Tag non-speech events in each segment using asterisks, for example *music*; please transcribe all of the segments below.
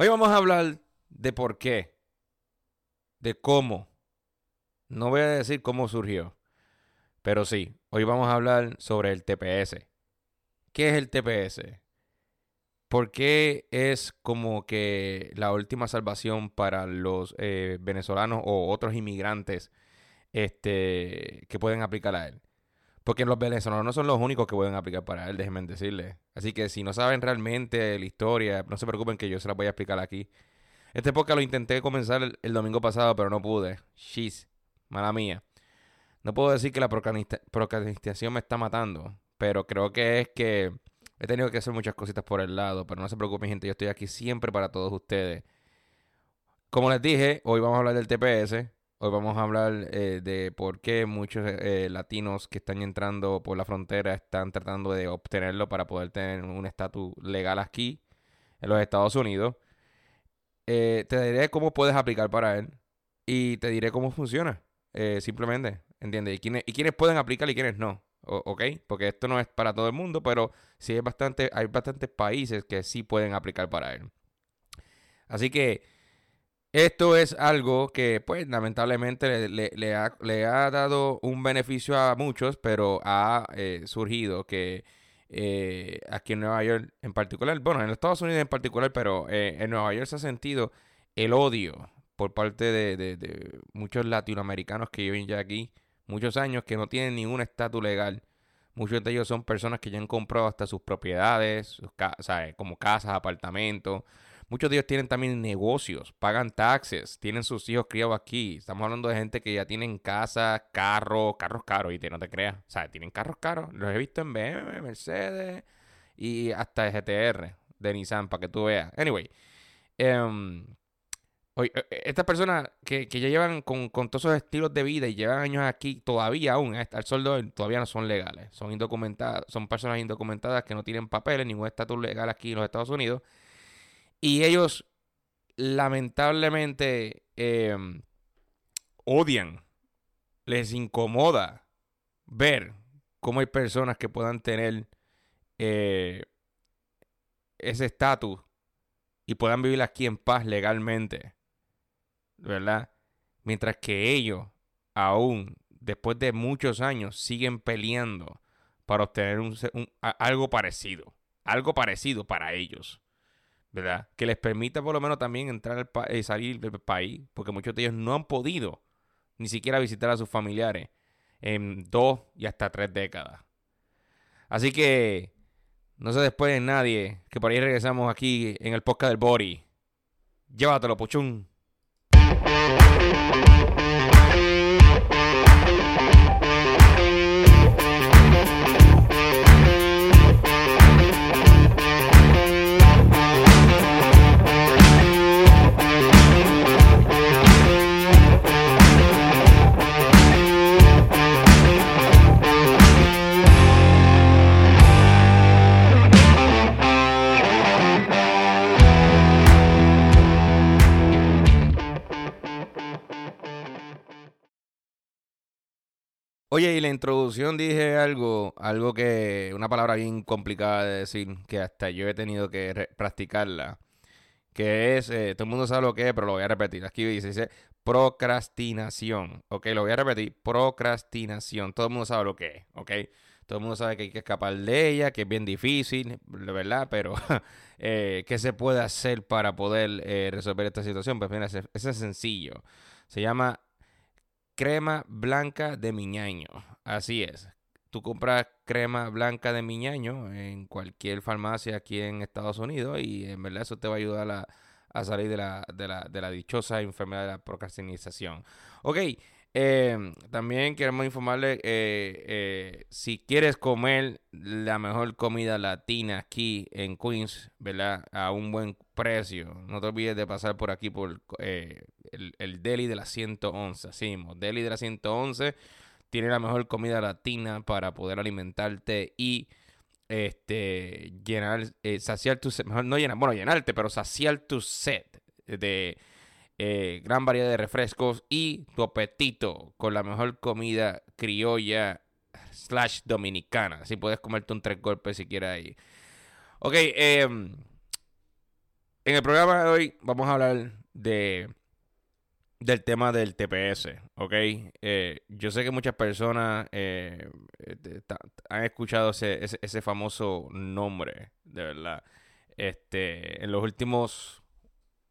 Hoy vamos a hablar de por qué, de cómo. No voy a decir cómo surgió, pero sí, hoy vamos a hablar sobre el TPS. ¿Qué es el TPS? ¿Por qué es como que la última salvación para los eh, venezolanos o otros inmigrantes este, que pueden aplicar a él? Porque los venezolanos no son los únicos que pueden aplicar para él, déjenme decirles. Así que si no saben realmente la historia, no se preocupen que yo se la voy a explicar aquí. Este podcast lo intenté comenzar el, domingo pasado, pero no pude. Sheesh, mala mía. No puedo decir que la procrastinación me está matando, pero creo que es que he tenido que hacer muchas cositas por el lado. Pero no se preocupen, gente, yo estoy aquí siempre para todos ustedes. Como les dije, hoy vamos a hablar del TPS. Hoy vamos a hablar eh, de por qué muchos eh, latinos que están entrando por la frontera están tratando de obtenerlo para poder tener un estatus legal aquí en los Estados Unidos. Eh, te diré cómo puedes aplicar para él y te diré cómo funciona. simplemente, ¿entiendes? Y quiénes, y quiénes pueden aplicar y quiénes no. ¿Ok? Porque esto no es para todo el mundo, pero sí hay, bastante, hay bastantes países que sí pueden aplicar para él. Así que esto es algo que, pues, lamentablemente le, ha, dado un beneficio a muchos, pero ha eh, surgido que eh, aquí en Nueva York en particular, bueno, en Estados Unidos en particular, pero eh, en Nueva York se ha sentido el odio por parte de, muchos latinoamericanos que viven ya aquí muchos años, que no tienen ningún estatus legal. Muchos de ellos son personas que ya han comprado hasta sus propiedades, como casas, apartamentos Muchos de ellos tienen también negocios, pagan taxes, tienen sus hijos criados aquí. Estamos hablando de gente que ya tienen casa, carro, carros caros, y te, no te creas. O sea, tienen carros caros. Los he visto en BMW, Mercedes y hasta GTR de Nissan, para que tú veas. Anyway, um, estas personas que, ya llevan con, todos esos estilos de vida y llevan años aquí, todavía aún, eh, al soldo, todavía no son legales. Son indocumentadas, son personas indocumentadas que no tienen papeles, ningún estatus legal aquí en los Estados Unidos. Y ellos lamentablemente em, odian, les incomoda ver cómo hay personas que puedan tener eh, ese estatus y puedan vivir aquí en paz legalmente, ¿verdad? Mientras que ellos, aún después de muchos años, siguen peleando para obtener algo parecido, algo parecido para ellos. ¿Verdad? Que les permita por lo menos también entrar y eh, salir del país, porque muchos de ellos no han podido ni siquiera visitar a sus familiares en dos y hasta tres décadas. Así que no se después de nadie, que por ahí regresamos aquí en el podcast del Body. Llévatelo, puchún. Oye, y la introducción dije algo, algo que, una palabra bien complicada de decir, que hasta yo he tenido que practicarla, que es, eh, todo el mundo sabe lo que es, pero lo voy a repetir. Aquí dice, procrastinación, ok, lo voy a repetir, procrastinación, todo el mundo sabe lo que es, ok. Todo el mundo sabe que hay que escapar de ella, que es bien difícil, ¿verdad? Pero, *laughs* eh, ¿qué se puede hacer para poder eh, resolver esta situación? Pues mira, es sencillo. Se llama crema blanca de miñaño. Así es. Tú compras crema blanca de miñaño en cualquier farmacia aquí en Estados Unidos y en verdad eso te va a ayudar a, salir de la, de, la, dichosa enfermedad de la procrastinación. Ok, eh, también queremos informarle, eh, eh, si quieres comer la mejor comida latina aquí en Queens, ¿verdad? A un buen precio, no te olvides de pasar por aquí por el, el, Deli de la 111. Sí, Deli de la 111 tiene la mejor comida latina para poder alimentarte y este llenar, saciar tu mejor no llenar, bueno, llenarte, pero saciar tu sed de eh, gran variedad de refrescos y tu apetito con la mejor comida criolla slash dominicana. Así puedes comerte un tres golpes si quieres ahí. Ok, em, En el programa de hoy vamos a hablar de del tema del TPS, ¿ok? Eh, yo sé que muchas personas eh, han escuchado ese, ese, famoso nombre, de verdad. Este, en los últimos,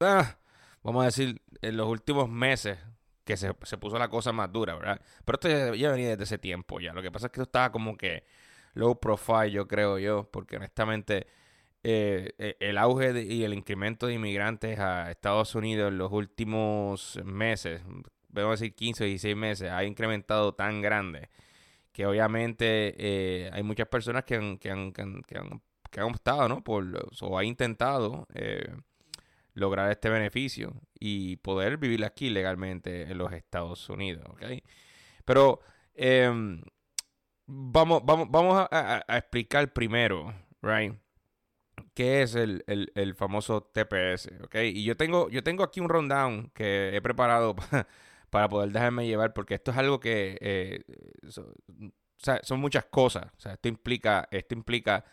ah, vamos a decir, en los últimos meses que se, se, puso la cosa más dura, ¿verdad? Pero esto ya, venía desde ese tiempo ya. Lo que pasa es que esto estaba como que low profile, yo creo yo, porque honestamente eh, eh, el auge y el incremento de inmigrantes a Estados Unidos en los últimos meses, vamos a decir 15 o 16 meses, ha incrementado tan grande que obviamente eh, hay muchas personas que han, que han, que han, que han, optado, ¿no? Por, o ha intentado lograr este beneficio y poder vivir aquí legalmente en los Estados Unidos, ¿ok? Pero em, vamos, vamos, vamos a, explicar primero, right? qué es el, famoso TPS, ¿ok? Y yo tengo, yo tengo aquí un rundown que he preparado *laughs* para, poder dejarme llevar, porque esto es algo que eh, son muchas cosas. O sea, esto implica, esto implica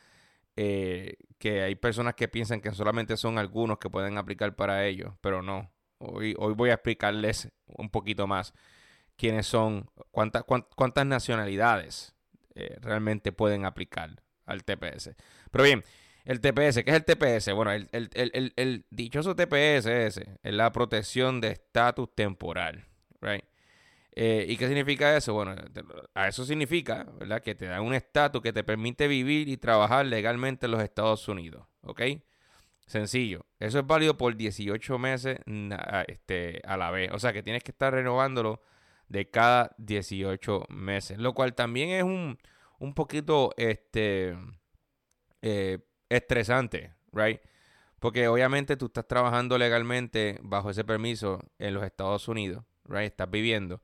eh, que hay personas que piensan que solamente son algunos que pueden aplicar para ellos, pero no. Hoy, hoy voy a explicarles un poquito más quiénes son, cuántas, cuántas nacionalidades eh, realmente pueden aplicar al TPS. Pero bien, el TPS, ¿qué es el TPS? Bueno, el, dichoso TPS es la protección de estatus temporal, right? Eh, ¿Y qué significa eso? Bueno, a eso significa, ¿verdad? Que te da un estatus que te permite vivir y trabajar legalmente en los Estados Unidos, ¿ok? Sencillo. Eso es válido por 18 meses este, a la vez. O sea que tienes que estar renovándolo de cada 18 meses. Lo cual también es un, un poquito, este, eh, estresante, right? Porque obviamente tú estás trabajando legalmente bajo ese permiso en los Estados Unidos, right? Estás viviendo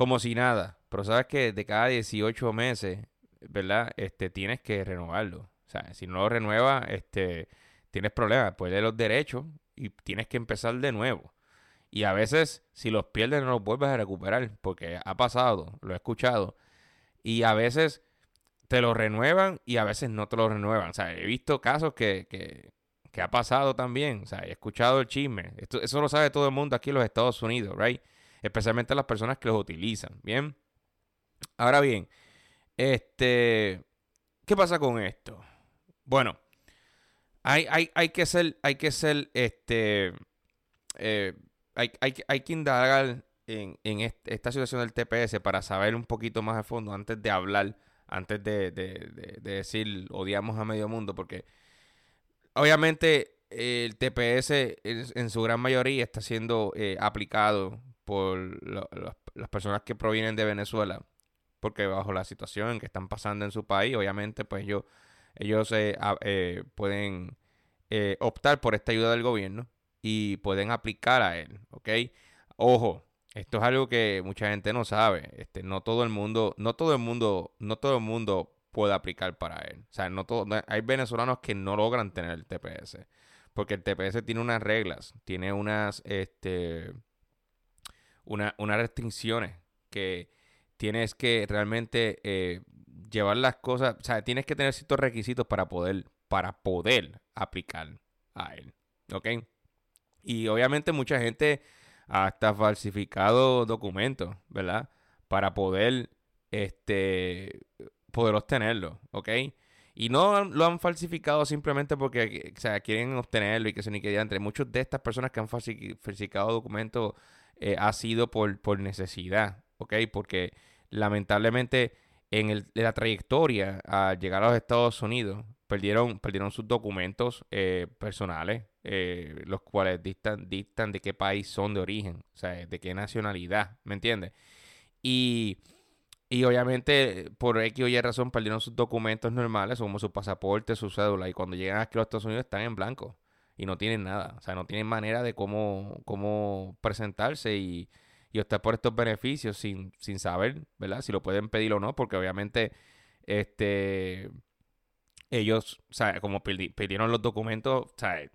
como si nada. Pero sabes que de cada 18 meses, ¿verdad? Este, tienes que renovarlo. O sea, si no lo renuevas, este, tienes problemas. Pierdes los derechos y tienes que empezar de nuevo. Y a veces, si los pierdes, no los vuelves a recuperar. Porque ha pasado, lo he escuchado. Y a veces te lo renuevan y a veces no te lo renuevan. O sea, he visto casos que, que, ha pasado también. O sea, he escuchado el chisme. Esto, eso lo sabe todo el mundo aquí en los Estados Unidos, ¿right? Especialmente las personas que los utilizan. Bien. Ahora bien, este. ¿Qué pasa con esto? Bueno, hay, hay, hay que ser, hay que ser, este. Eh, hay, hay, que indagar en, en esta situación del TPS para saber un poquito más a fondo antes de hablar antes de, decir odiamos a medio mundo, porque obviamente el TPS en su gran mayoría está siendo eh, aplicado por las personas que provienen de Venezuela, porque bajo la situación que están pasando en su país, obviamente pues ellos, ellos eh, eh, pueden optar por esta ayuda del gobierno y pueden aplicar a él, ¿ok? Ojo, esto es algo que mucha gente no sabe. Este, no todo el mundo, no todo el mundo, no todo el mundo puede aplicar para él. O sea, no todo, hay venezolanos que no logran tener el TPS. Porque el TPS tiene unas reglas, tiene unas, este, una, unas restricciones que tienes que realmente eh, llevar las cosas, o sea, tienes que tener ciertos requisitos para poder, para poder aplicar a él. ¿Ok? Y obviamente mucha gente hasta falsificado documentos, ¿verdad? Para poder, este, poder obtenerlo, ¿ok? Y no lo han falsificado simplemente porque o sea, quieren obtenerlo y que se ni quería entre muchas de estas personas que han falsificado documentos eh, ha sido por, por necesidad, ¿ok? Porque lamentablemente en, el, la trayectoria al llegar a los Estados Unidos perdieron, perdieron sus documentos eh, personales, eh, los cuales dictan, dictan de qué país son de origen, o sea, de qué nacionalidad, ¿me entiendes? Y, y obviamente por X o Y razón perdieron sus documentos normales, como su pasaporte, su cédula, y cuando llegan aquí a los Estados Unidos están en blanco y no tienen nada, o sea, no tienen manera de cómo, cómo presentarse y, y optar por estos beneficios sin, sin saber, ¿verdad? Si lo pueden pedir o no, porque obviamente este ellos, o sea, como pidieron los documentos, o sea,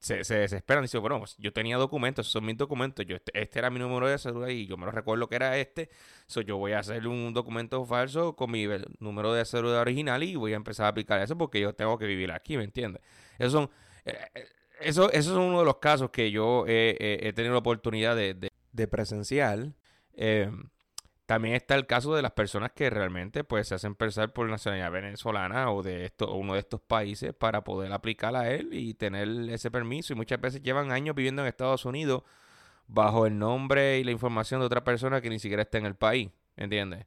se, se desesperan dicen, bueno, pues, yo tenía documentos, esos son mis documentos, yo, este, este, era mi número de cédula y yo me lo recuerdo que era este, so, yo voy a hacer un documento falso con mi número de cédula original y voy a empezar a aplicar eso porque yo tengo que vivir aquí, ¿me entiendes? Esos son, eso, eso es uno de los casos que yo he, tenido la oportunidad de, de, presenciar. Em, también está el caso de las personas que realmente pues se hacen pensar por nacionalidad venezolana o de uno de estos países para poder aplicar a él y tener ese permiso. Y muchas veces llevan años viviendo en Estados Unidos bajo el nombre y la información de otra persona que ni siquiera está en el país. ¿Entiendes?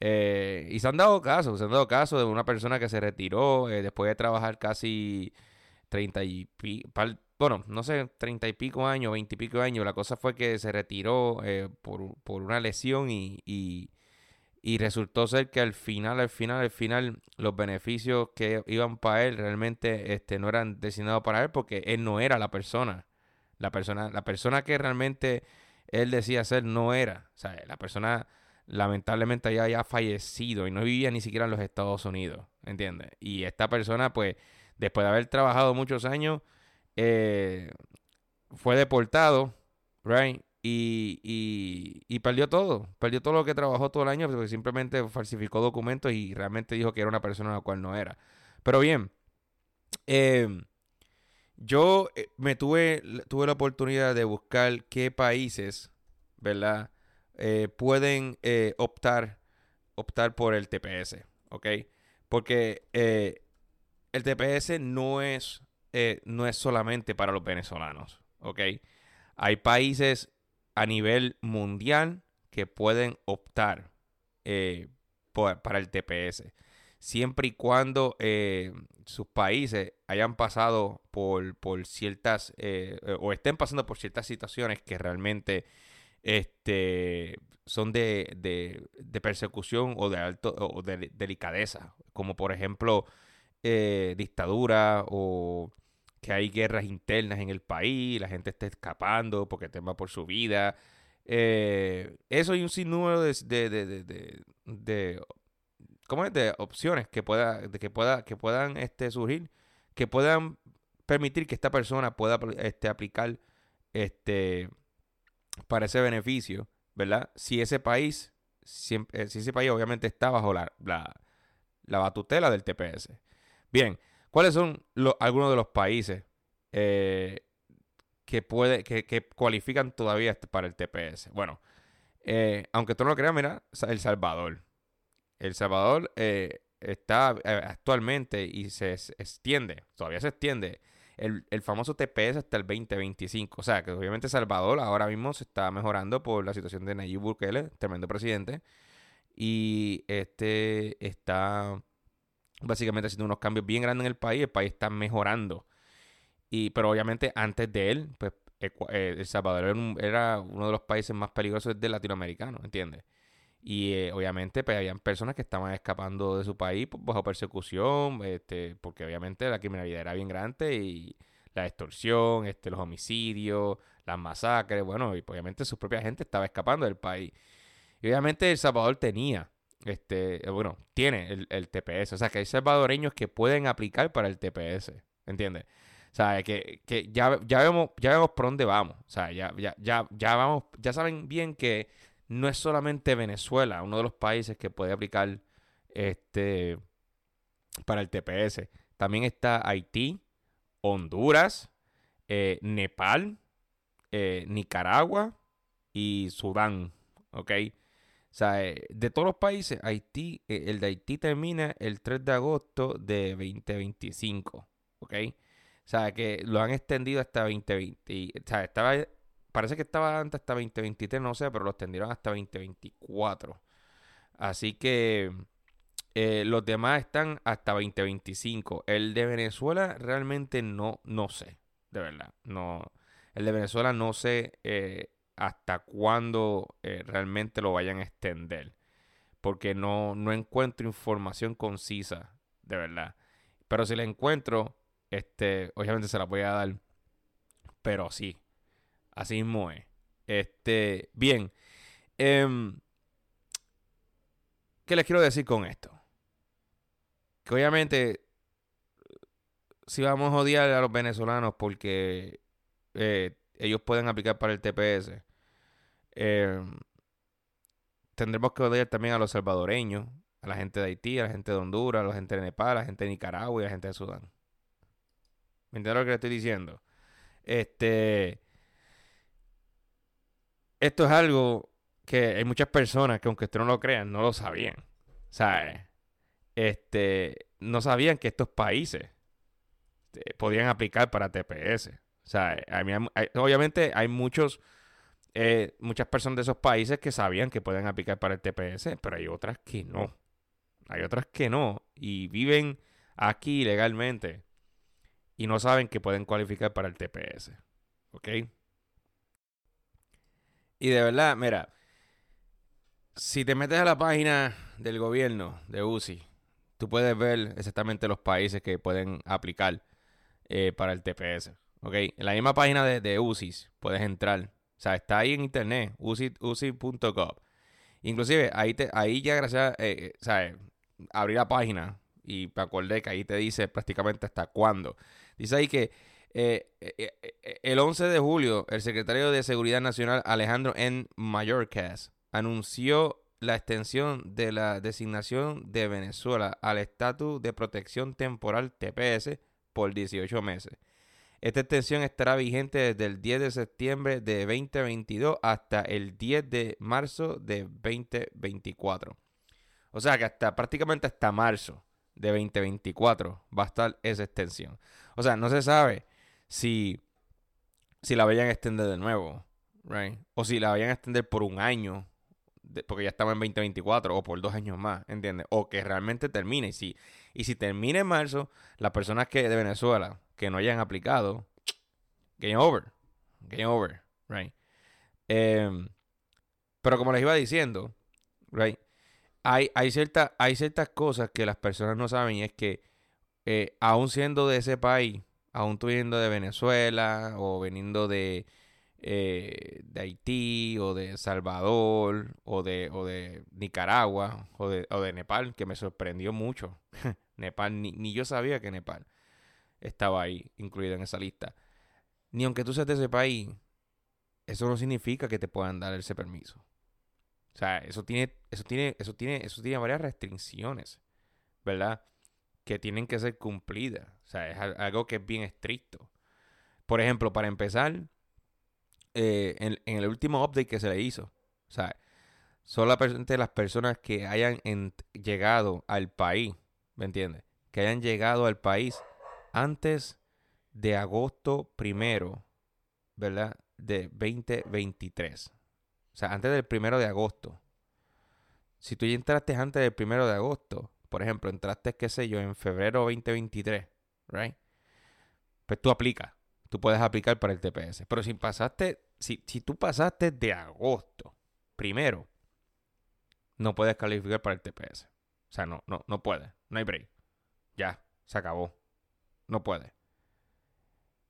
Eh, y se han dado casos, se han dado casos de una persona que se retiró eh, después de trabajar casi 30 y bueno, no sé, 30 y pico años, 20 y pico años. La cosa fue que se retiró eh, por, por, una lesión y, y, resultó ser que al final, al final, al final, los beneficios que iban para él realmente este, no eran designados para él porque él no era la persona. La persona, la persona que realmente él decía ser no era. O sea, la persona lamentablemente ya había fallecido y no vivía ni siquiera en los Estados Unidos, ¿entiendes? Y esta persona, pues, después de haber trabajado muchos años, eh, fue deportado, right? Y, y, perdió todo, perdió todo lo que trabajó todo el año porque simplemente falsificó documentos y realmente dijo que era una persona a la cual no era. Pero bien, em, yo eh, me tuve, tuve la oportunidad de buscar qué países, ¿verdad? Eh, pueden optar, optar por el TPS, ¿ok? Porque el TPS no es, no es solamente para los venezolanos, ¿ok? Hay países a nivel mundial que pueden optar para el TPS, siempre y cuando sus países hayan pasado por, por ciertas, o estén pasando por ciertas situaciones que realmente este, son de, de, persecución o de alto o de delicadeza, como por ejemplo eh, dictadura o que hay guerras internas en el país, la gente está escapando porque tema por su vida. Eh, eso hay un sinnúmero de, de, de, ¿cómo es? de opciones que pueda, de que pueda, que puedan este, surgir, que puedan permitir que esta persona pueda este, aplicar este para ese beneficio, ¿verdad? Si ese país, eh, si, ese país obviamente está bajo la, la, la batutela del TPS. Bien, ¿cuáles son algunos de los países eh, que, puede, que, cualifican todavía este, para el TPS? Bueno, eh, aunque tú no lo creas, mira, El Salvador. El Salvador está actualmente y se extiende, todavía se extiende el, famoso TPS hasta el 2025. O sea, que obviamente Salvador ahora mismo se está mejorando por la situación de Nayib Bukele, tremendo presidente. Y este está básicamente haciendo unos cambios bien grandes en el país. El país está mejorando. Y, pero obviamente antes de él, pues eh, El Salvador era uno de los países más peligrosos de latinoamericano, ¿entiendes? Y eh, obviamente pues habían personas que estaban escapando de su país bajo persecución, este, porque obviamente la criminalidad era bien grande y la extorsión, este, los homicidios, las masacres, bueno, y pues, obviamente su propia gente estaba escapando del país. Y obviamente El Salvador tenía, este, eh, bueno, tiene el, TPS, o sea que hay salvadoreños que pueden aplicar para el TPS, ¿entiendes? O sea, que, que ya, ya, vemos, ya vemos por dónde vamos. O sea, ya, ya, ya, ya vamos, ya saben bien que no es solamente Venezuela, uno de los países que puede aplicar este para el TPS. También está Haití, Honduras, eh, Nepal, eh, Nicaragua y Sudán. ¿Ok? O sea, eh, de todos los países, Haití, el de Haití termina el 3 de agosto de 2025. ¿Ok? O sea, que lo han extendido hasta 2020. O sea, estaba Parece que estaba antes hasta 2023, no sé, pero lo extendieron hasta 2024. Así que eh, los demás están hasta 2025. El de Venezuela realmente no, no sé, de verdad. No, el de Venezuela no sé eh, hasta cuándo eh, realmente lo vayan a extender. Porque no, no encuentro información concisa, de verdad. Pero si la encuentro, este, obviamente se la voy a dar. Pero sí, Así mismo es. Este, bien. Em, ¿Qué les quiero decir con esto? Que obviamente, si vamos a odiar a los venezolanos porque eh, ellos pueden aplicar para el TPS, em, tendremos que odiar también a los salvadoreños, a la gente de Haití, a la gente de Honduras, a la gente de Nepal, a la gente de Nicaragua y a la gente de Sudán. ¿Me entiendes lo que le estoy diciendo? Este. Esto es algo que hay muchas personas que, aunque usted no lo crean, no lo sabían. ¿Sabes? Este. No sabían que estos países este, podían aplicar para TPS. O sea, obviamente hay muchos, eh, muchas personas de esos países que sabían que pueden aplicar para el TPS, pero hay otras que no. Hay otras que no. Y viven aquí legalmente y no saben que pueden cualificar para el TPS. ¿Ok? Y de verdad, mira, si te metes a la página del gobierno de UCI, tú puedes ver exactamente los países que pueden aplicar eh, para el TPS. ¿Ok? En la misma página de, de UCIS puedes entrar. O sea, está ahí en internet, uci.gov. Inclusive, ahí, te, ahí ya gracias, eh, o sea, abrí la página y me acordé que ahí te dice prácticamente hasta cuándo. Dice ahí que eh, el 11 de julio, el secretario de Seguridad Nacional, Alejandro N. Mayorkas, anunció la extensión de la designación de Venezuela al estatus de protección temporal TPS por 18 meses. Esta extensión estará vigente desde el 10 de septiembre de 2022 hasta el 10 de marzo de 2024. O sea que hasta prácticamente hasta marzo de 2024 va a estar esa extensión. O sea, no se sabe si, si la vayan a extender de nuevo, right? O si la vayan a extender por un año, porque ya estamos en 2024, o por dos años más, ¿entiendes? O que realmente termine. Y si, y si termina en marzo, las personas que de Venezuela que no hayan aplicado, game over. Game over, right? Em, pero como les iba diciendo, right? Hay, hay, hay ciertas cosas que las personas no saben y es que eh, aún siendo de ese país, aún tú de Venezuela o viniendo de, eh, de Haití o de Salvador o de, o de Nicaragua o de, o de Nepal, que me sorprendió mucho. *laughs* Nepal, ni, yo sabía que Nepal estaba ahí incluido en esa lista. Ni aunque tú seas de ese país, eso no significa que te puedan dar ese permiso. O sea, eso tiene, eso tiene, eso tiene, eso tiene varias restricciones, ¿verdad? Que tienen que ser cumplidas. O sea, es algo que es bien estricto. Por ejemplo, para empezar, eh, en, el último update que se le hizo, o sea, solamente las personas que hayan llegado al país ¿me entiendes? Que hayan llegado al país antes de agosto primero, ¿verdad? De 2023. O sea, antes del primero de agosto. Si tú ya entraste antes del primero de agosto, por ejemplo, entraste, qué sé yo, en febrero 2023, ¿right? Pues tú aplicas. Tú puedes aplicar para el TPS. Pero si pasaste, si, si tú pasaste de agosto primero, no puedes calificar para el TPS. O sea, no, no, no puedes. No hay break. Ya, se acabó. No puede.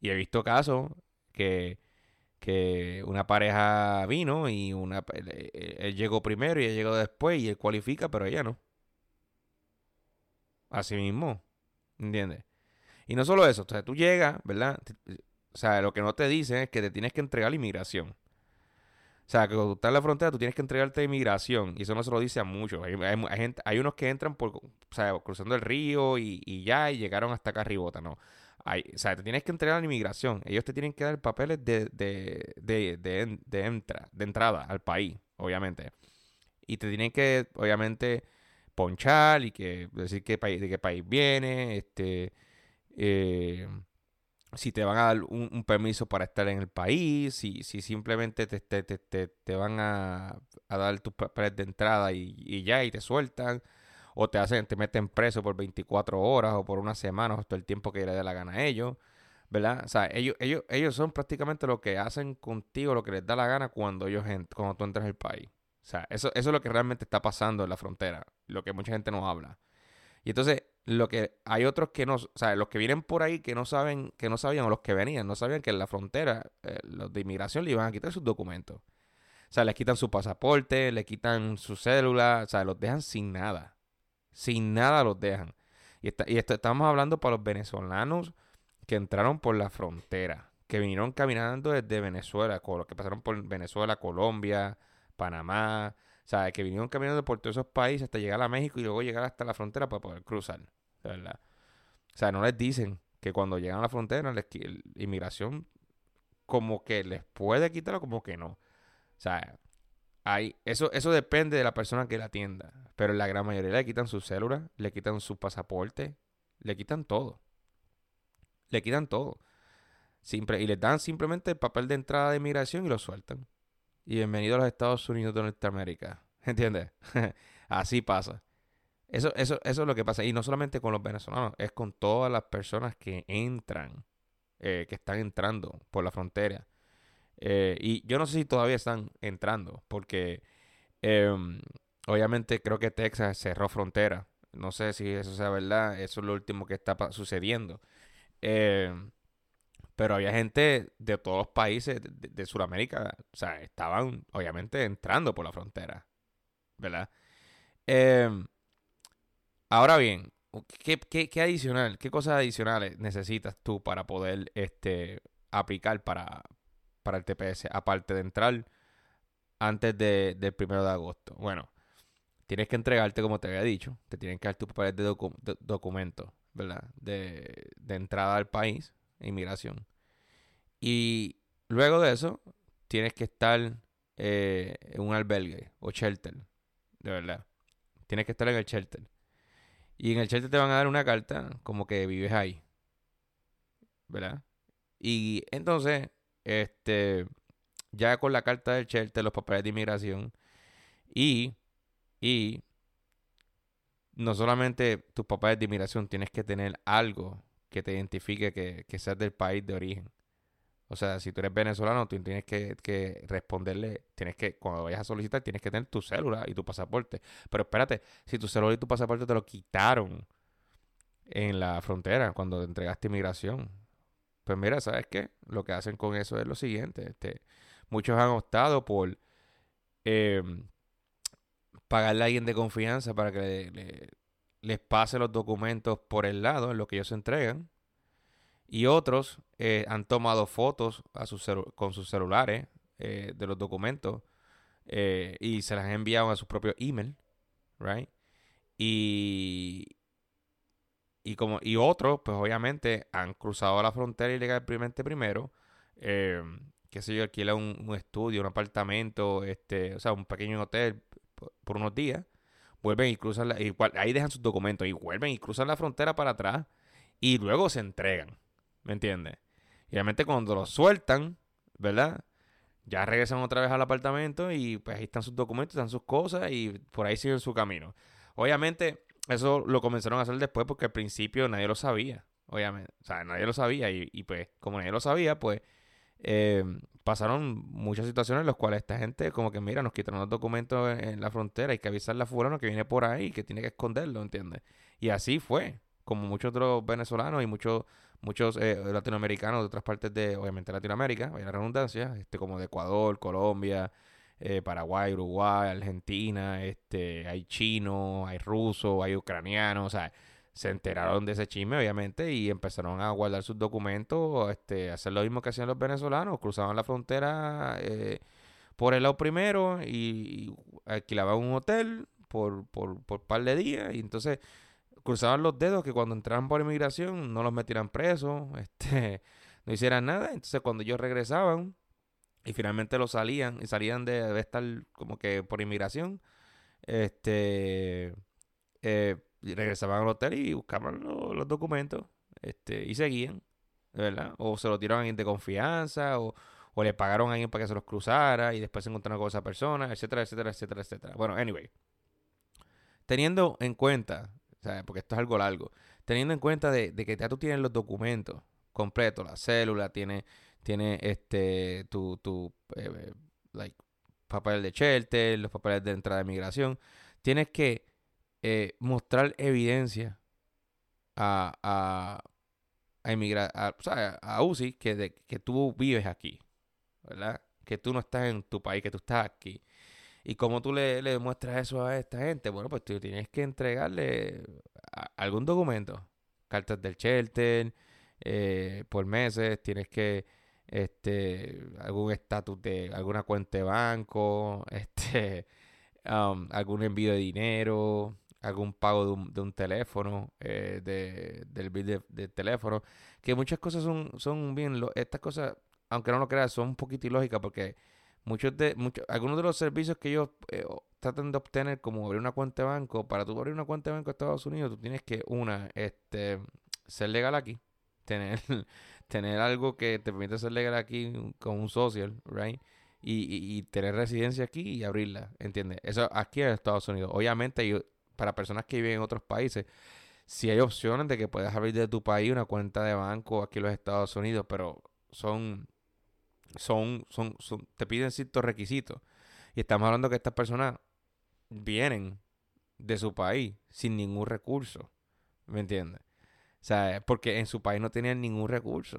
Y he visto casos que, que una pareja vino y una, él, llegó primero y él llegó después y él cualifica, pero ella no. Así mismo. ¿Entiendes? Y no solo eso, o sea, tú llegas, ¿verdad? O sea, lo que no te dicen es que te tienes que entregar la inmigración. O sea, que cuando estás en la frontera, tú tienes que entregarte a inmigración. Y eso no se lo dice a muchos. Hay, gente, hay unos que entran por, o sea, cruzando el río y, ya, y llegaron hasta acá arribota, ¿no? Hay, o sea, te tienes que entregar a la inmigración. Ellos te tienen que dar papeles de, de, de, de, de, entra, de entrada al país, obviamente. Y te tienen que, obviamente, ponchar y que decir qué país, de qué país viene, este... Eh, si te van a dar un, permiso para estar en el país, si, si simplemente te, te, te, te van a, dar tus papeles de entrada y, ya, y te sueltan, o te hacen, te meten preso por 24 horas o por una semana, o todo el tiempo que le dé la gana a ellos, ¿verdad? O sea, ellos, ellos, ellos son prácticamente lo que hacen contigo, lo que les da la gana cuando ellos cuando tú entras al país. O sea, eso, eso es lo que realmente está pasando en la frontera, lo que mucha gente no habla. Y entonces, lo que hay otros que no, o sea, los que vienen por ahí que no saben, que no sabían, o los que venían, no sabían que en la frontera eh, los de inmigración le iban a quitar sus documentos. O sea, les quitan su pasaporte, le quitan su cédula, o sea, los dejan sin nada. Sin nada los dejan. Y, y esto, estamos hablando para los venezolanos que entraron por la frontera, que vinieron caminando desde Venezuela, que pasaron por Venezuela, Colombia, Panamá, sea, que vinieron caminando por todos esos países hasta llegar a México y luego llegar hasta la frontera para poder cruzar. ¿verdad? O sea, no les dicen que cuando llegan a la frontera, la inmigración como que les puede quitar o como que no. O sea, hay, eso, eso depende de la persona que la atienda. Pero la gran mayoría le quitan su célula, le quitan su pasaporte, le quitan todo. Le quitan todo. y les dan simplemente el papel de entrada de inmigración y lo sueltan. Y bienvenido a los Estados Unidos de Norteamérica. *laughs* ¿Entiendes? *laughs* Así pasa. Eso, eso, eso es lo que pasa. Y no solamente con los venezolanos, es con todas las personas que entran, eh, que están entrando por la frontera. Eh, y yo no sé si todavía están entrando, porque em, obviamente creo que Texas cerró frontera. No sé si eso sea verdad, eso es lo último que está sucediendo. Em, pero había gente de todos los países de, Sudamérica, o sea, estaban obviamente entrando por la frontera, ¿verdad? Em, ahora bien, ¿qué, qué, adicional, qué cosas adicionales necesitas tú para poder este, aplicar para, para el TPS, aparte de entrar antes del primero de agosto. Bueno, tienes que entregarte, como te había dicho, te tienen que dar tus papeles de, documentos, ¿verdad? De, entrada al país, inmigración. Y luego de eso, tienes que estar eh, en un albergue o shelter, de verdad. Tienes que estar en el shelter. Y en el shelter te van a dar una carta como que vives ahí. ¿Verdad? Y entonces este, ya con la carta del shelter, los papeles de inmigración y, y no solamente tus papeles de inmigración, tienes que tener algo que te identifique que, que seas del país de origen. O sea, si tú eres venezolano, tú tienes que, que, responderle, tienes que, cuando vayas a solicitar, tienes que tener tu célula y tu pasaporte. Pero espérate, si tu célula y tu pasaporte te lo quitaron en la frontera cuando te entregaste inmigración, pues mira, ¿sabes qué? Lo que hacen con eso es lo siguiente. Este, muchos han optado por eh, pagarle a alguien de confianza para que les pase los documentos por el lado en lo que ellos entregan. Y otros eh, han tomado fotos a sus con sus celulares eh, de los documentos eh, y se las han enviado a su propio email, right? Y, y como y otros, pues obviamente han cruzado la frontera ilegalmente primero. Eh, qué sé yo, alquila un, estudio, un apartamento, este, o sea, un pequeño hotel por, unos días. Vuelven y cruzan la, ahí dejan sus documentos y vuelven y cruzan la frontera para atrás y luego se entregan. ¿Me entiendes? Y obviamente cuando los sueltan, ¿verdad? Ya regresan otra vez al apartamento y pues ahí están sus documentos, están sus cosas y por ahí siguen su camino. Obviamente, eso lo comenzaron a hacer después porque al principio nadie lo sabía, obviamente. O sea, nadie lo sabía y, pues como nadie lo sabía, pues eh, pasaron muchas situaciones en las cuales esta gente como que, mira, nos quitaron los documentos en, la frontera, hay que avisarle a fulano que viene por ahí, que tiene que esconderlo, ¿entiendes? Y así fue, como muchos otros venezolanos y muchos muchos eh, latinoamericanos de otras partes de, obviamente, Latinoamérica, vaya la redundancia, este, como de Ecuador, Colombia, eh, Paraguay, Uruguay, Argentina, este, hay chinos, hay rusos, hay ucranianos, o sea, se enteraron de ese chisme, obviamente, y empezaron a guardar sus documentos, este, hacer lo mismo que hacían los venezolanos, cruzaban la frontera eh, por el lado primero y, alquilaban un hotel por, por, por par de días, y entonces cruzaban los dedos que cuando entraran por inmigración no los metieran presos, *laughs* este, no hicieran nada, entonces cuando ellos regresaban, y finalmente lo salían y salían de, estar como que por inmigración este eh, regresaban al hotel y buscaban los documentos este y seguían ¿verdad? o se los dieron a alguien de confianza o, o le pagaron a alguien para que se los cruzara y después se encontraron con esa persona etcétera etcétera etcétera etcétera bueno anyway teniendo en cuenta porque esto es algo largo teniendo en cuenta de, de que ya tú tienes los documentos completos la célula tiene tiene este tu, tu eh, like, papeles de shelter, los papeles de entrada de migración. Tienes que eh, mostrar evidencia a, a, a, a, UCI que, de, que tú vives aquí, ¿verdad? Que tú no estás en tu país, que tú estás aquí. ¿Y cómo tú le, le demuestras eso a esta gente? Bueno, pues tú tienes que entregarle algún documento. Cartas del shelter, eh, por meses, tienes que este, algún estatus de alguna cuenta de banco, *laughs* este, um, algún envío de dinero, algún pago de un, de un teléfono, eh, de, del bill de, teléfono, que muchas cosas son, son bien, estas cosas aunque no lo creas, son un poquito ilógicas porque muchos de, muchos, algunos de los servicios que ellos eh, tratan de obtener, como abrir una cuenta de banco, para tú abrir una cuenta de banco en Estados Unidos, tú tienes que, una, este, ser legal aquí, tener, *laughs* tener algo que te permite ser legal aquí con un social, right? Y, y, tener residencia aquí y abrirla, ¿entiendes? Eso aquí en Estados Unidos. Obviamente, para personas que viven en otros países, si hay opciones de que puedas abrir de tu país una cuenta de banco aquí en los Estados Unidos, pero son, son, son, son te piden ciertos requisitos. Y estamos hablando que estas personas vienen de su país sin ningún recurso. ¿Me entiendes? O sea, porque en su país no tenían ningún recurso.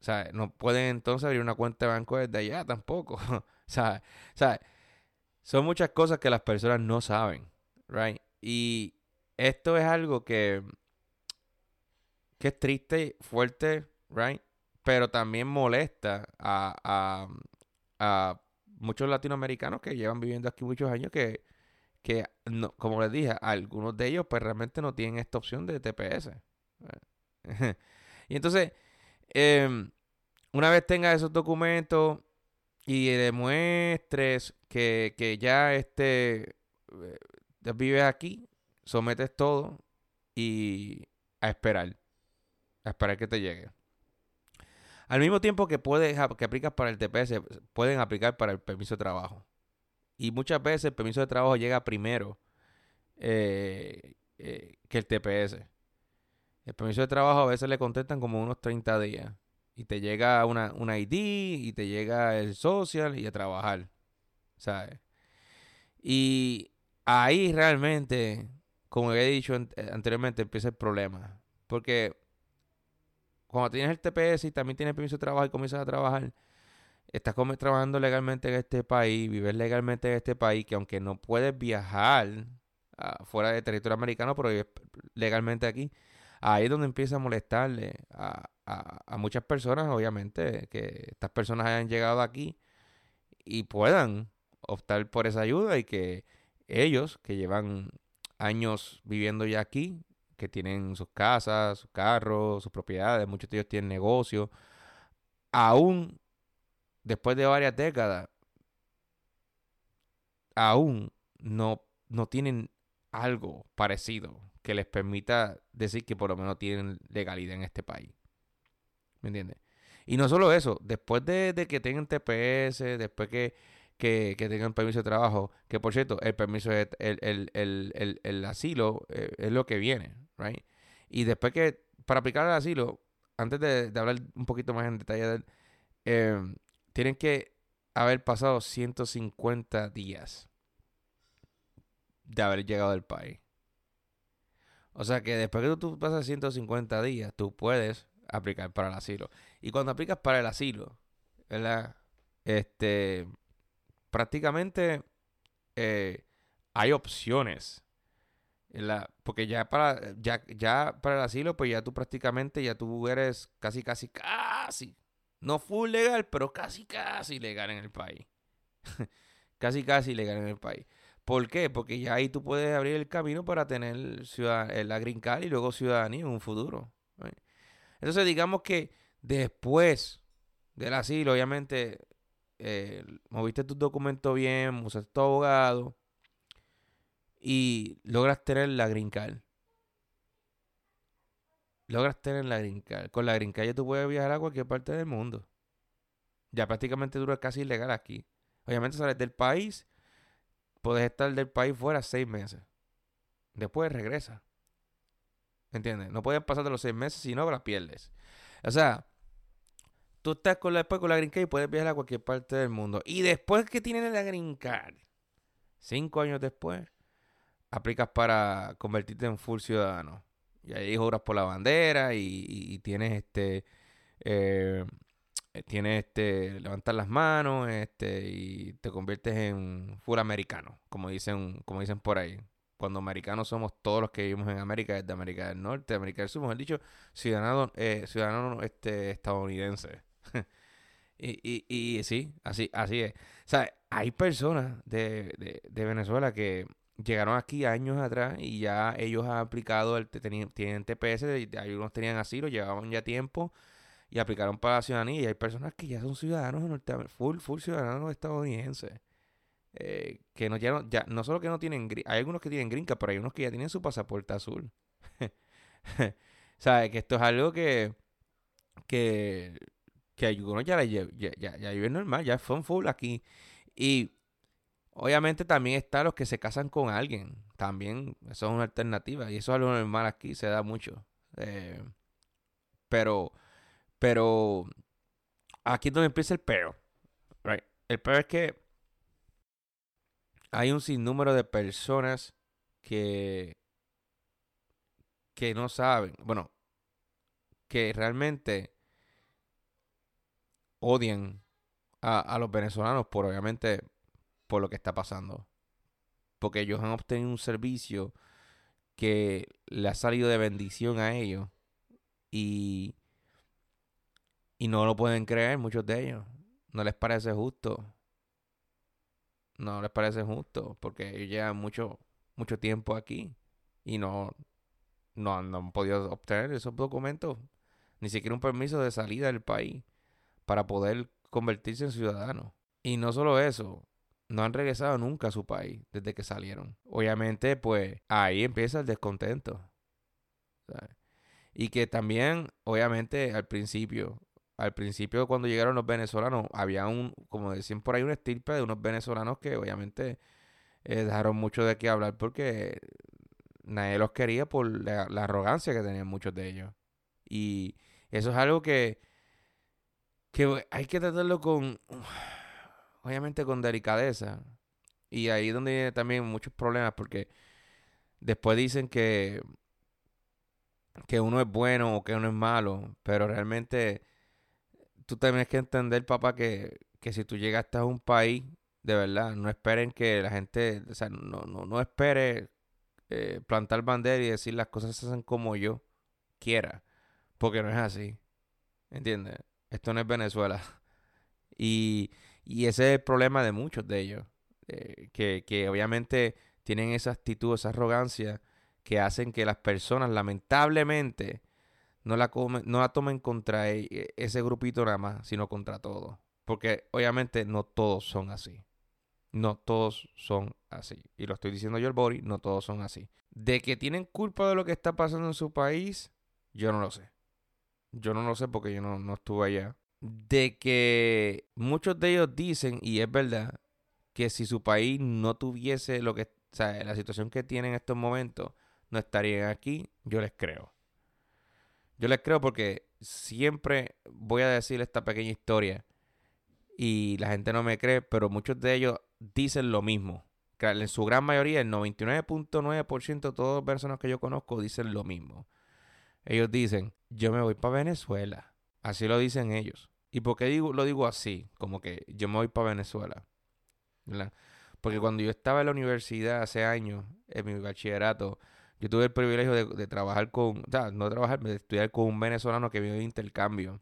O sea, no pueden entonces abrir una cuenta de banco desde allá tampoco. *laughs* o sea, son muchas cosas que las personas no saben, right? Y esto es algo que, que es triste, fuerte, right? Pero también molesta a, a, a muchos latinoamericanos que llevan viviendo aquí muchos años que, que no, como les dije, algunos de ellos pues realmente no tienen esta opción de TPS. *laughs* y entonces, em, una vez tengas esos documentos y demuestres que, que ya este vives aquí, sometes todo y a esperar. A esperar que te llegue. Al mismo tiempo que puedes que aplicas para el TPS, pueden aplicar para el permiso de trabajo. Y muchas veces el permiso de trabajo llega primero eh, eh, que el TPS. El permiso de trabajo a veces le contestan como unos 30 días. Y te llega una, una ID y te llega el social y a trabajar. ¿Sabes? Y ahí realmente, como he dicho eh, anteriormente, empieza el problema. Porque cuando tienes el TPS y también tienes permiso de trabajo y comienzas a trabajar, estás trabajando legalmente en este país, vives legalmente en este país, que aunque no puedes viajar ah, fuera del territorio americano, pero vives legalmente aquí, ahí es donde empieza a molestarle a, a, muchas personas, obviamente, que estas personas hayan llegado aquí y puedan optar por esa ayuda y que ellos, que llevan años viviendo ya aquí, que tienen sus casas, sus carros, sus propiedades, muchos de ellos tienen negocios, aún después de varias décadas, aún no, no tienen algo parecido que les permita decir que por lo menos tienen legalidad en este país. ¿Me entiendes? Y no solo eso, después de, que tengan TPS, después que, que, tengan permiso de trabajo, que por cierto, el permiso, de, el, el, asilo eh, es lo que viene, right? Y después que, para aplicar el asilo, antes de, hablar un poquito más en detalle eh, tienen que haber pasado 150 días de haber llegado al país. O sea que después que tú pasas 150 días, tú puedes aplicar para el asilo. Y cuando aplicas para el asilo, ¿verdad? Este, prácticamente eh, hay opciones. Porque ya para, ya, para el asilo, pues ya tú prácticamente, ya tú eres casi, casi, casi, no full legal, pero casi, casi legal en el país. *laughs* casi, casi legal en el país. ¿Por qué? Porque ya ahí tú puedes abrir el camino para tener ciudad, la green card y luego ciudadanía en un futuro. Entonces, digamos que después del asilo, obviamente, eh, moviste tus documentos bien, usaste tu abogado y logras tener la green card. Logras tener la green card. Con la green card ya tú puedes viajar a cualquier parte del mundo. Ya prácticamente dura casi ilegal aquí. Obviamente sales del país, puedes estar del país fuera seis meses. Después regresa. ¿Entiendes? No puedes pasar de los seis meses si no la pierdes. O sea, tú estás con la, después con la Green Card y puedes viajar a cualquier parte del mundo. Y después que tienes la Green Card, cinco años después, aplicas para convertirte en full ciudadano. Y ahí juras por la bandera y, tienes este... Eh, tienes este levantar las manos este y te conviertes en full americano como dicen como dicen por ahí cuando americanos somos todos los que vivimos en América, desde América del Norte, América del Sur, mejor dicho, ciudadano, eh, ciudadano este, estadounidense. Y, y, y sí, así, así es. O hay personas de, de, Venezuela que llegaron aquí años atrás y ya ellos han aplicado, el, tienen TPS, algunos tenían asilo, llevaban ya tiempo y aplicaron para la ciudadanía. Y hay personas que ya son ciudadanos norteamericanos, full, full ciudadanos estadounidenses. Eh, que no, ya, no, ya no solo que no tienen, hay algunos que tienen gringa, pero hay unos que ya tienen su pasaporte azul. *laughs* ¿Sabes? Que esto es algo que, que, que algunos ya, ya, ya, ya viven normal, ya son full aquí. Y obviamente también está los que se casan con alguien. También, eso es una alternativa. Y eso es algo normal aquí, se da mucho. Eh, pero, pero, aquí es donde empieza el pero. El pero es que hay un sinnúmero de personas que, que no saben, bueno, que realmente odian a, a, los venezolanos por obviamente por lo que está pasando. Porque ellos han obtenido un servicio que le ha salido de bendición a ellos y, y no lo pueden creer muchos de ellos. No les parece justo no les parece justo porque ellos llevan mucho, mucho tiempo aquí y no, no, han podido obtener esos documentos, ni siquiera un permiso de salida del país para poder convertirse en ciudadanos. Y no solo eso, no han regresado nunca a su país desde que salieron. Obviamente, pues ahí empieza el descontento. Y que también, obviamente, al principio, al principio cuando llegaron los venezolanos, había un, como decían por ahí, una estirpe de unos venezolanos que obviamente eh, dejaron mucho de qué hablar porque nadie los quería por la, arrogancia que tenían muchos de ellos. Y eso es algo que, que hay que tratarlo con, obviamente con delicadeza. Y ahí es donde hay también muchos problemas porque después dicen que, que uno es bueno o que uno es malo, pero realmente tú tienes que entender, papá, que, si tú llegaste a un país, de verdad, no esperen que la gente, o sea, no, no, no espere eh, plantar bandera y decir las cosas se hacen como yo quiera, porque no es así, ¿entiendes? Esto no es Venezuela. *laughs* Y, y ese es el problema de muchos de ellos, eh, que, que obviamente tienen esa actitud, esa arrogancia que hacen que las personas lamentablemente no la, no la tomen contra e, e, ese grupito nada más, sino contra todos. Porque obviamente no todos son así. No todos son así. Y lo estoy diciendo yo el Bori, no todos son así. De que tienen culpa de lo que está pasando en su país, yo no lo sé. Yo no lo sé porque yo no, no estuve allá. De que muchos de ellos dicen, y es verdad, que si su país no tuviese lo que, o sea, la situación que tiene en estos momentos, no estarían aquí, yo les creo. Yo les creo porque siempre voy a decir esta pequeña historia y la gente no me cree, pero muchos de ellos dicen lo mismo. En su gran mayoría, el 99.9% de todas las personas que yo conozco dicen lo mismo. Ellos dicen, yo me voy para Venezuela. Así lo dicen ellos. ¿Y por qué digo, lo digo así? Como que yo me voy para Venezuela. Porque cuando yo estaba en la universidad hace años, en mi bachillerato, yo tuve el privilegio de, trabajar con, o sea, no trabajar, de estudiar con un venezolano que vino de intercambio.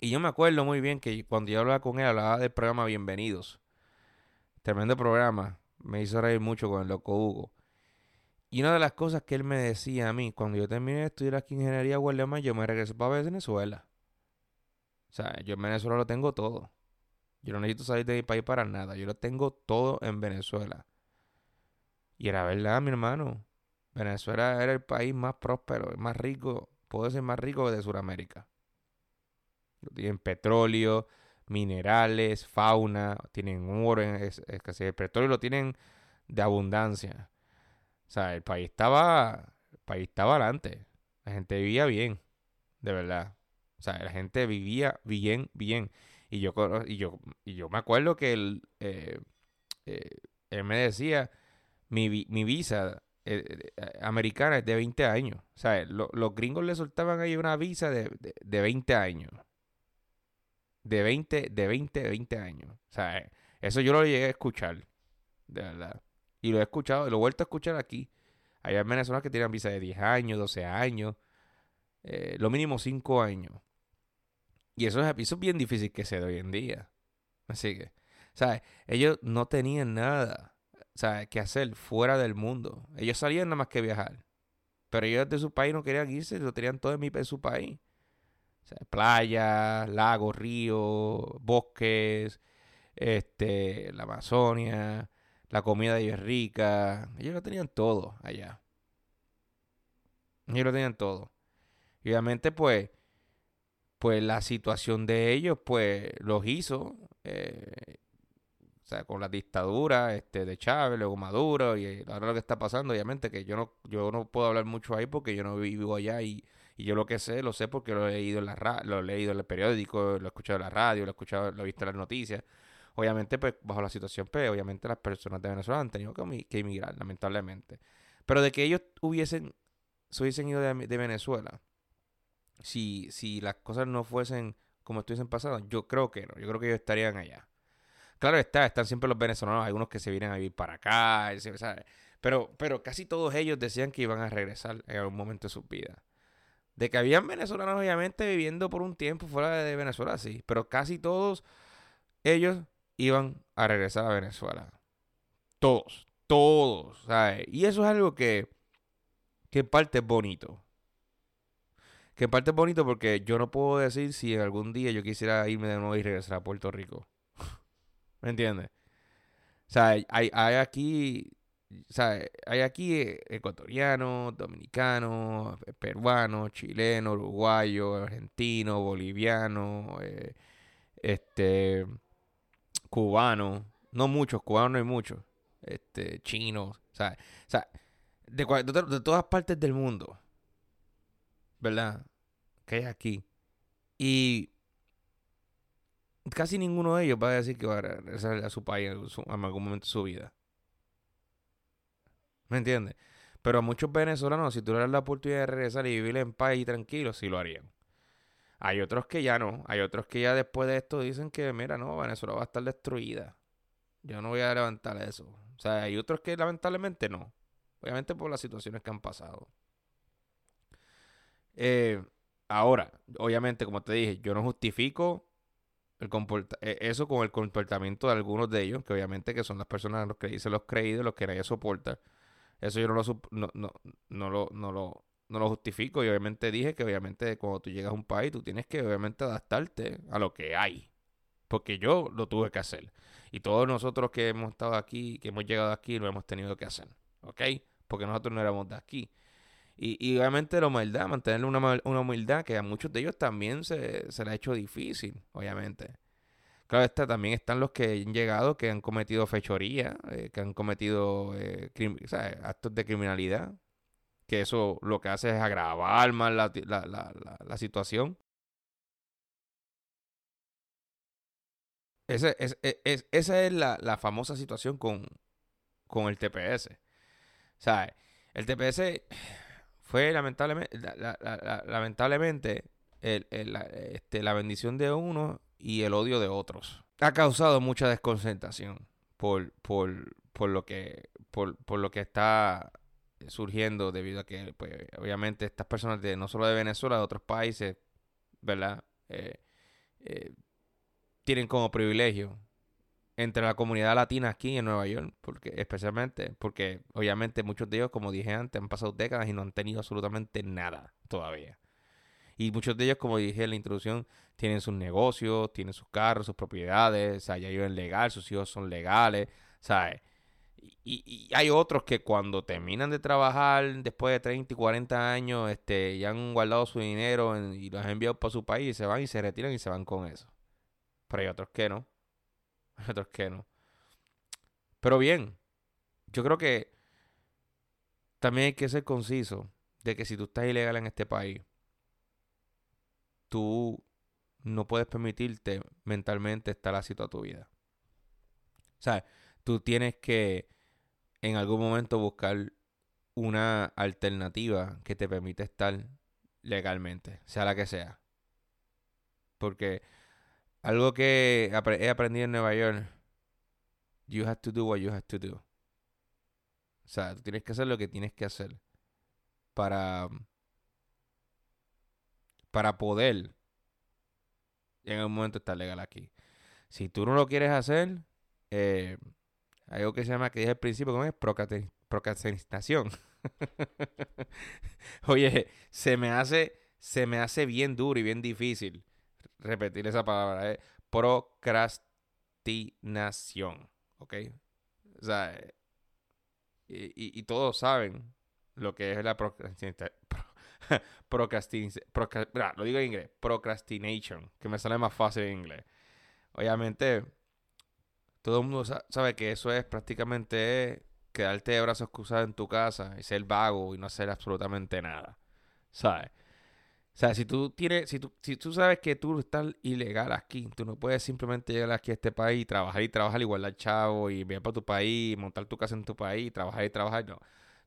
Y yo me acuerdo muy bien que cuando yo hablaba con él, hablaba del programa Bienvenidos. Tremendo programa. Me hizo reír mucho con el loco Hugo. Y una de las cosas que él me decía a mí, cuando yo terminé de estudiar aquí ingeniería Guardiamar, yo me regresé para Venezuela. O sea, yo en Venezuela lo tengo todo. Yo no necesito salir de mi país para nada. Yo lo tengo todo en Venezuela. Y era verdad, mi hermano. Venezuela era el país más próspero, más rico, puede ser más rico de Sudamérica. Tienen petróleo, minerales, fauna, tienen oro, es, es, el petróleo lo tienen de abundancia. O sea, el país estaba, el país estaba adelante. La gente vivía bien, de verdad. O sea, la gente vivía bien, bien. Y yo, y yo, y yo me acuerdo que él, eh, eh, él me decía, mi, mi visa eh, eh, americana de 20 años. O sea, los gringos le soltaban ahí una visa de, de, 20 años. De 20, de 20, de 20 años. O sea, eso yo lo llegué a escuchar. De verdad. Y lo he escuchado, lo he vuelto a escuchar aquí. Hay venezolanos que tienen visa de 10 años, 12 años. lo mínimo 5 años. Y eso es, bien difícil que se dé hoy en día. Así que, ¿sabes? Ellos no tenían nada. Sea, qué hacer fuera del mundo. Ellos salían nada más que viajar. Pero ellos de su país no querían irse, lo tenían todo en, mi, en su país. O playas, lagos, ríos, bosques, este, la Amazonia, la comida de ellos rica. Ellos lo tenían todo allá. Ellos lo tenían todo. Y obviamente, pues, pues la situación de ellos, pues, los hizo. Eh, o sea, con la dictadura este, de Chávez, luego Maduro, y ahora lo que está pasando, obviamente, que yo no, yo no puedo hablar mucho ahí porque yo no vivo allá y, yo lo que sé, lo sé porque lo he leído en la lo he leído en el periódico, lo he escuchado en la radio, lo he escuchado, lo he visto en las noticias. Obviamente, pues, bajo la situación, pues, obviamente las personas de Venezuela han tenido que, emigrar, lamentablemente. Pero de que ellos hubiesen, se hubiesen ido de, Venezuela, si, si las cosas no fuesen como estuviesen pasando, yo creo que no, yo creo que ellos estarían allá. Claro está, están siempre los venezolanos, algunos que se vienen a vivir para acá, Pero, pero casi todos ellos decían que iban a regresar en algún momento de su vida. De que habían venezolanos, obviamente, viviendo por un tiempo fuera de Venezuela, sí. Pero casi todos ellos iban a regresar a Venezuela. Todos, todos, ¿sabes? Y eso es algo que, que parte es bonito. Que parte es bonito porque yo no puedo decir si algún día yo quisiera irme de nuevo y regresar a Puerto Rico. *laughs* ¿Me entiendes? O sea, hay, hay aquí, o sea, hay aquí eh, ecuatorianos, dominicanos, eh, peruanos, chilenos, uruguayos, argentinos, bolivianos, eh, este, cubanos, no muchos, cubanos no hay muchos, este, chinos, sea, o sea de, de todas partes del mundo, ¿verdad? Que hay aquí. Y casi ninguno de ellos va a decir que va a regresar a su país en, algún momento de su vida. ¿Me entiendes? Pero a muchos venezolanos, si tuvieran la oportunidad de regresar y vivir en paz y tranquilo, sí lo harían. Hay otros que ya no. Hay otros que ya después de esto dicen que, mira, no, Venezuela va a estar destruida. Yo no voy a levantar eso. O sea, hay otros que lamentablemente no. Obviamente por las situaciones que han pasado. Eh, ahora, obviamente, como te dije, yo no justifico el e, eso con el comportamiento de algunos de ellos, que obviamente que son las personas los que dicen los creídos, los que nadie soporta. Eso yo no lo, no, no, no, lo, no, lo, no lo justifico y obviamente dije que obviamente cuando tú llegas a un país tú tienes que obviamente adaptarte a lo que hay. Porque yo lo tuve que hacer. Y todos nosotros que hemos estado aquí, que hemos llegado aquí, lo hemos tenido que hacer. ¿Ok? Porque nosotros no éramos de aquí. Y, obviamente la humildad, mantener una, humildad que a muchos de ellos también se, se les ha hecho difícil, obviamente. Claro, está, también están los que han llegado, que han cometido fechoría, eh, que han cometido eh, actos de criminalidad, que eso lo que hace es agravar más la, la, situación. Ese, es, e, es, esa es la, famosa situación con, con el TPS. Sea, el TPS fue lamentablemente, lamentablemente este, la bendición de uno y el odio de otros. Ha causado mucha desconcentración por, por, por, lo, que, por, por lo que está surgiendo debido a que, pues, obviamente, estas personas de no solo de Venezuela, de otros países, ¿verdad? Eh, eh, tienen como privilegio entre la comunidad latina aquí en Nueva York, porque especialmente porque obviamente muchos de ellos, como dije antes, han pasado décadas y no han tenido absolutamente nada todavía. Y muchos de ellos, como dije en la introducción, tienen sus negocios, tienen sus carros, sus propiedades, o sea, ya viven legal, sus hijos son legales, ¿sabes? Y, hay otros que cuando terminan de trabajar después de 30 y 40 años, este, ya han guardado su dinero y los han enviado para su país, y se van y se retiran y se van con eso. Pero hay otros que no *laughs* otros que no. Pero bien, yo creo que también hay que ser conciso de que si tú estás ilegal en este país, tú no puedes permitirte mentalmente estar así toda tu vida. Sea, tú tienes que en algún momento buscar una alternativa que te permita estar legalmente, sea la que sea. Porque algo que he aprendido en Nueva York. You have to do what you have to do. O sea, tú tienes que hacer lo que tienes que hacer para para poder en algún momento estar legal aquí. Si tú no lo quieres hacer, eh, algo que se llama, que dije al principio, ¿cómo es? Procrastinación. *laughs* Oye, se me hace se me hace bien duro y bien difícil repetir esa palabra. ¿eh? Procrastinación. ¿Ok? O sea, y, y, todos saben lo que es la procrastinación. *laughs* procrastinación. lo digo en inglés. Procrastination. Que me sale más fácil en inglés. Obviamente, todo el mundo sabe que eso es prácticamente quedarte de brazos cruzados en tu casa y ser vago y no hacer absolutamente nada. ¿Sabes? O sea, si tú tienes, si tú, si tú sabes que tú estás ilegal aquí, tú no puedes simplemente llegar aquí a este país y trabajar y trabajar igual al chavo y viajar para tu país, montar tu casa en tu país, trabajar y trabajar, no. O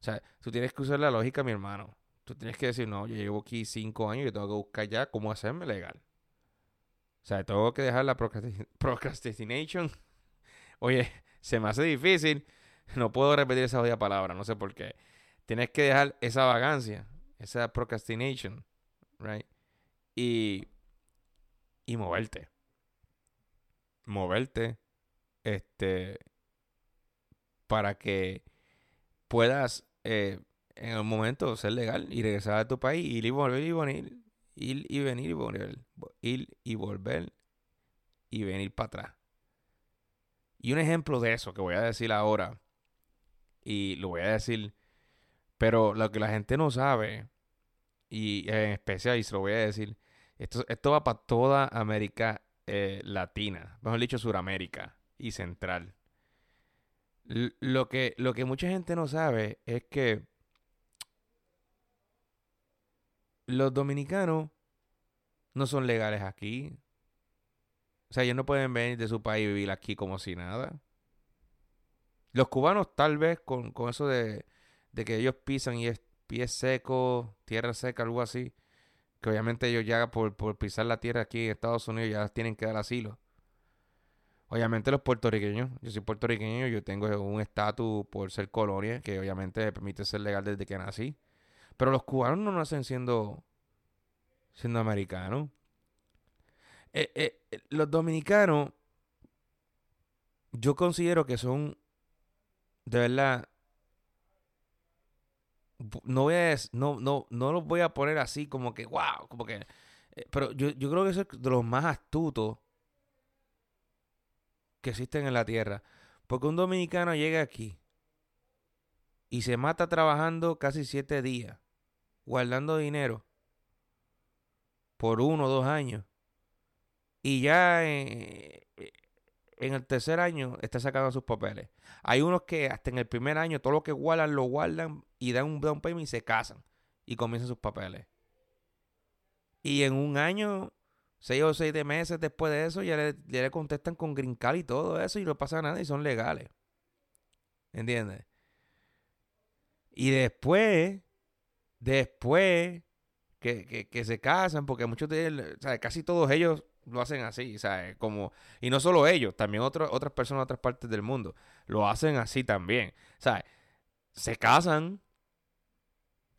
sea, tú tienes que usar la lógica, mi hermano. Tú tienes que decir, no, yo llevo aquí cinco años y tengo que buscar ya cómo hacerme legal. O sea, tengo que dejar la *laughs* procrastination. Oye, *laughs* se me hace difícil. No puedo repetir esa odia palabra, no sé por qué. Tienes que dejar esa vagancia, esa procrastination right? Y, y moverte. Moverte, este, para que puedas eh, en el momento ser legal y regresar a tu país, ir y volver y venir, ir y venir y volver, ir y volver y venir para atrás. Y un ejemplo de eso que voy a decir ahora, y lo voy a decir, pero lo que la gente no sabe y en especial, y se lo voy a decir, esto, esto va para toda América eh, Latina, mejor dicho, Suramérica y Central. lo, que, lo que mucha gente no sabe es que los dominicanos no son legales aquí. O sea, ellos no pueden venir de su país y vivir aquí como si nada. Los cubanos tal vez con, con eso de, de que ellos pisan y es pies secos, tierra seca, algo así. Que obviamente ellos ya por, pisar la tierra aquí en Estados Unidos ya tienen que dar asilo. Obviamente los puertorriqueños, yo soy puertorriqueño, yo tengo un estatus por ser colonia, que obviamente me permite ser legal desde que nací. Pero los cubanos no nacen siendo, siendo americanos. Eh, eh, eh, los dominicanos, yo considero que son, de verdad, no voy a, no, no, no los voy a poner así como que, wow, como que, pero yo, yo creo que eso es de los más astutos que existen en la tierra. Porque un dominicano llega aquí y se mata trabajando casi siete días, guardando dinero por uno o dos años. Y ya eh, en el tercer año está sacando sus papeles. Hay unos que hasta en el primer año todo lo que guardan lo guardan y dan un down payment y se casan y comienzan sus papeles. Y en un año, seis o seis de meses después de eso, ya le, contestan con green card y todo eso y no pasa nada y son legales. ¿Entiendes? Y después, después que, que, se casan, porque muchos de ellos, o sea, casi todos ellos lo hacen así, ¿sabes? Como, y no solo ellos, también otras personas de otras partes del mundo lo hacen así también, ¿sabes? Se casan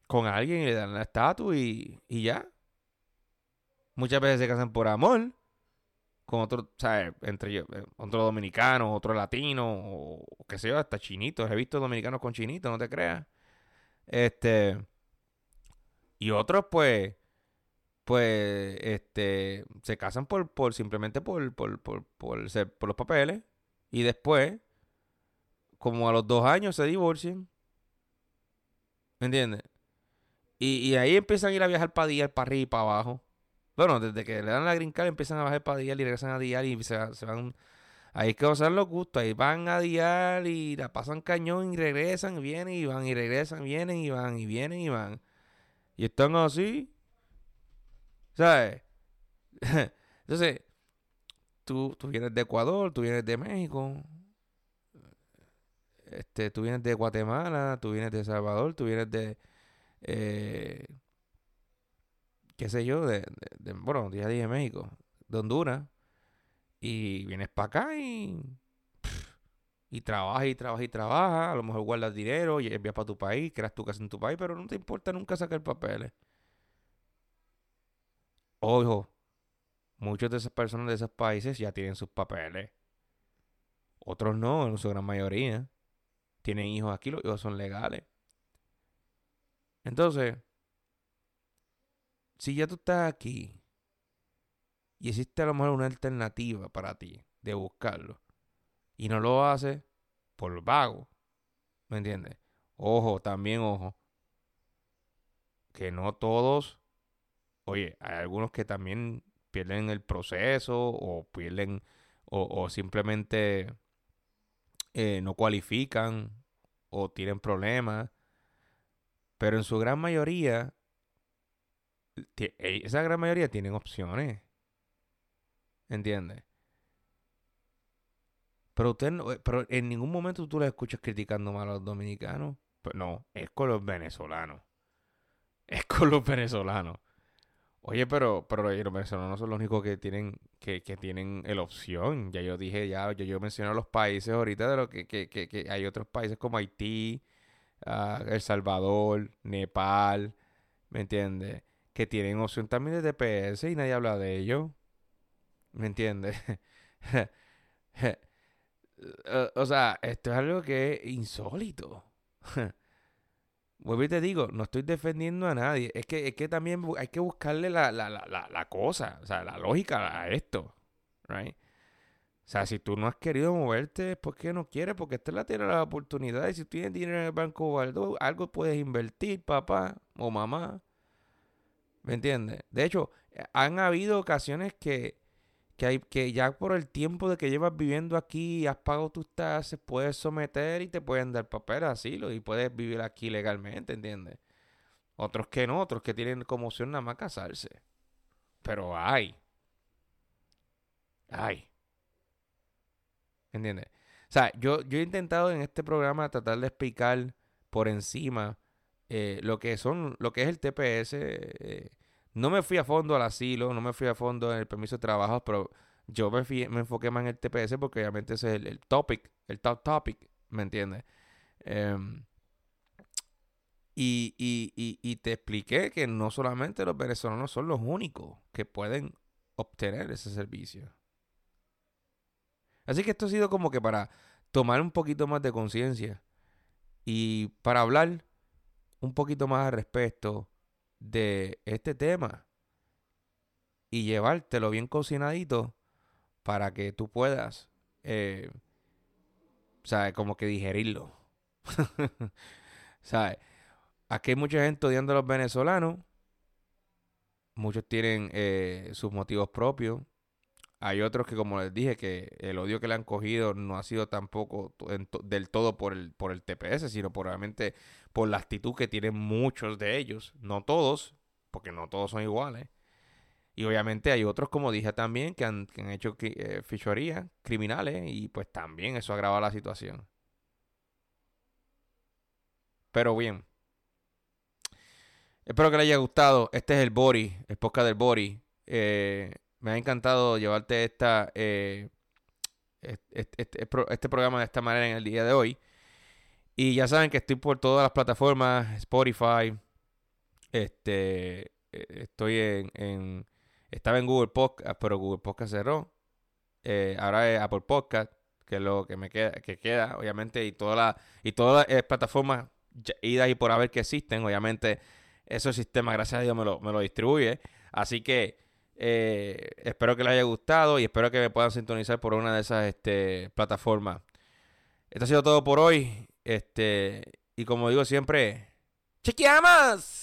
con alguien y le dan la estatua y, y ya. Muchas veces se casan por amor con otro, ¿sabes? Entre ellos, eh, otro dominicano, otro latino, o qué sé yo, hasta chinitos. He visto dominicanos con chinitos, no te creas. Este. Y otros, pues pues este se casan por, por simplemente por, por, por, por, por los papeles y después como a los dos años se divorcian. ¿me entiendes? Y, y ahí empiezan a ir a viajar para día para arriba y para abajo. Bueno desde que le dan la green empiezan a bajar para día y regresan a día y se, van ahí es que los gustos ahí van a dial y la pasan cañón y regresan y vienen y van y regresan vienen y van y vienen y van. Y están así ¿Sabes? *laughs* Entonces, tú, tú vienes de Ecuador, tú vienes de México, este, tú vienes de Guatemala, tú vienes de Salvador, tú vienes de, eh, qué sé yo, de, bueno, ya dije México, de Honduras, y vienes para acá y, y trabajas y trabajas y trabajas, a lo mejor guardas dinero y envías para tu país, creas tu casa en tu país, pero no te importa nunca sacar papeles. Ojo, muchas de esas personas de esos países ya tienen sus papeles. Otros no, en su gran mayoría. Tienen hijos aquí, los hijos son legales. Entonces, si ya tú estás aquí y existe a lo mejor una alternativa para ti de buscarlo y no lo haces por vago, ¿me entiendes? Ojo, también ojo, que no todos, oye, hay algunos que también pierden el proceso o pierden o, simplemente eh, no cualifican o tienen problemas, pero en su gran mayoría, eh, esa gran mayoría tienen opciones. ¿Entiendes? Pero usted eh, pero en ningún momento tú le escuchas criticando mal a los dominicanos. Pues no, es con los venezolanos. *laughs* Es con los venezolanos. Oye, pero, pero los venezolanos no son los únicos que tienen, que, que tienen la opción. Ya yo dije, ya, yo, yo mencioné los países ahorita de lo que, que, que, que hay otros países como Haití, uh, El Salvador, Nepal, ¿me entiendes? Que tienen opción también de TPS y nadie habla de ello. ¿Me entiendes? *laughs* o sea, esto es algo que es insólito. *laughs* Vuelvo y te digo, no estoy defendiendo a nadie. Es que, es que también hay que buscarle la, la, la, la cosa, o sea, la lógica a esto. Right? O sea, si tú no has querido moverte, ¿por qué no quieres? Porque esta la tiene la oportunidad. Y si tú tienes dinero en el banco algo, algo puedes invertir, papá o mamá. ¿Me entiendes? De hecho, han habido ocasiones que que, hay, que ya por el tiempo de que llevas viviendo aquí y has pagado tus tasas, puedes someter y te pueden dar papel asilo y puedes vivir aquí legalmente, ¿entiendes? Otros que no, otros que tienen como opción nada más casarse. Pero hay. Hay. ¿Entiendes? O sea, yo, yo he intentado en este programa tratar de explicar por encima eh, lo que son, lo que es el TPS, eh, no me fui a fondo al asilo, no me fui a fondo en el permiso de trabajo, pero yo me, me enfoqué más en el TPS porque obviamente ese es el, topic, el top topic, ¿me entiendes? Em, y, y, y, te expliqué que no solamente los venezolanos son los únicos que pueden obtener ese servicio. Así que esto ha sido como que para tomar un poquito más de conciencia y para hablar un poquito más al respecto de este tema y llevártelo bien cocinadito para que tú puedas, eh, ¿sabes? Como que digerirlo. *laughs* ¿Sabes? Aquí hay mucha gente odiando a los venezolanos. Muchos tienen eh, sus motivos propios. Hay otros que, como les dije, que el odio que le han cogido no ha sido tampoco del todo por el, por el TPS, sino probablemente por la actitud que tienen muchos de ellos. No todos, porque no todos son iguales. Y obviamente hay otros, como dije también, que han, hecho eh, fichorías criminales y pues también eso agrava la situación. Pero bien. Espero que les haya gustado. Este es el Bori, el podcast del Bori. Eh, me ha encantado llevarte esta, eh, este, este, programa de esta manera en el día de hoy. Y ya saben que estoy por todas las plataformas, Spotify, este, e, estoy en, estaba en Google Podcast, pero Google Podcast cerró. Eh, ahora es Apple Podcast, que es lo que me queda, que queda, obviamente, y todas las, y todas las plataformas idas y por haber que existen, obviamente, ese sistema, gracias a Dios, me lo, me lo distribuye. Así que eh, espero que les haya gustado y espero que me puedan sintonizar por una de esas este, plataformas. Esto ha sido todo por hoy. Este, y como digo siempre, ¡chequeamos!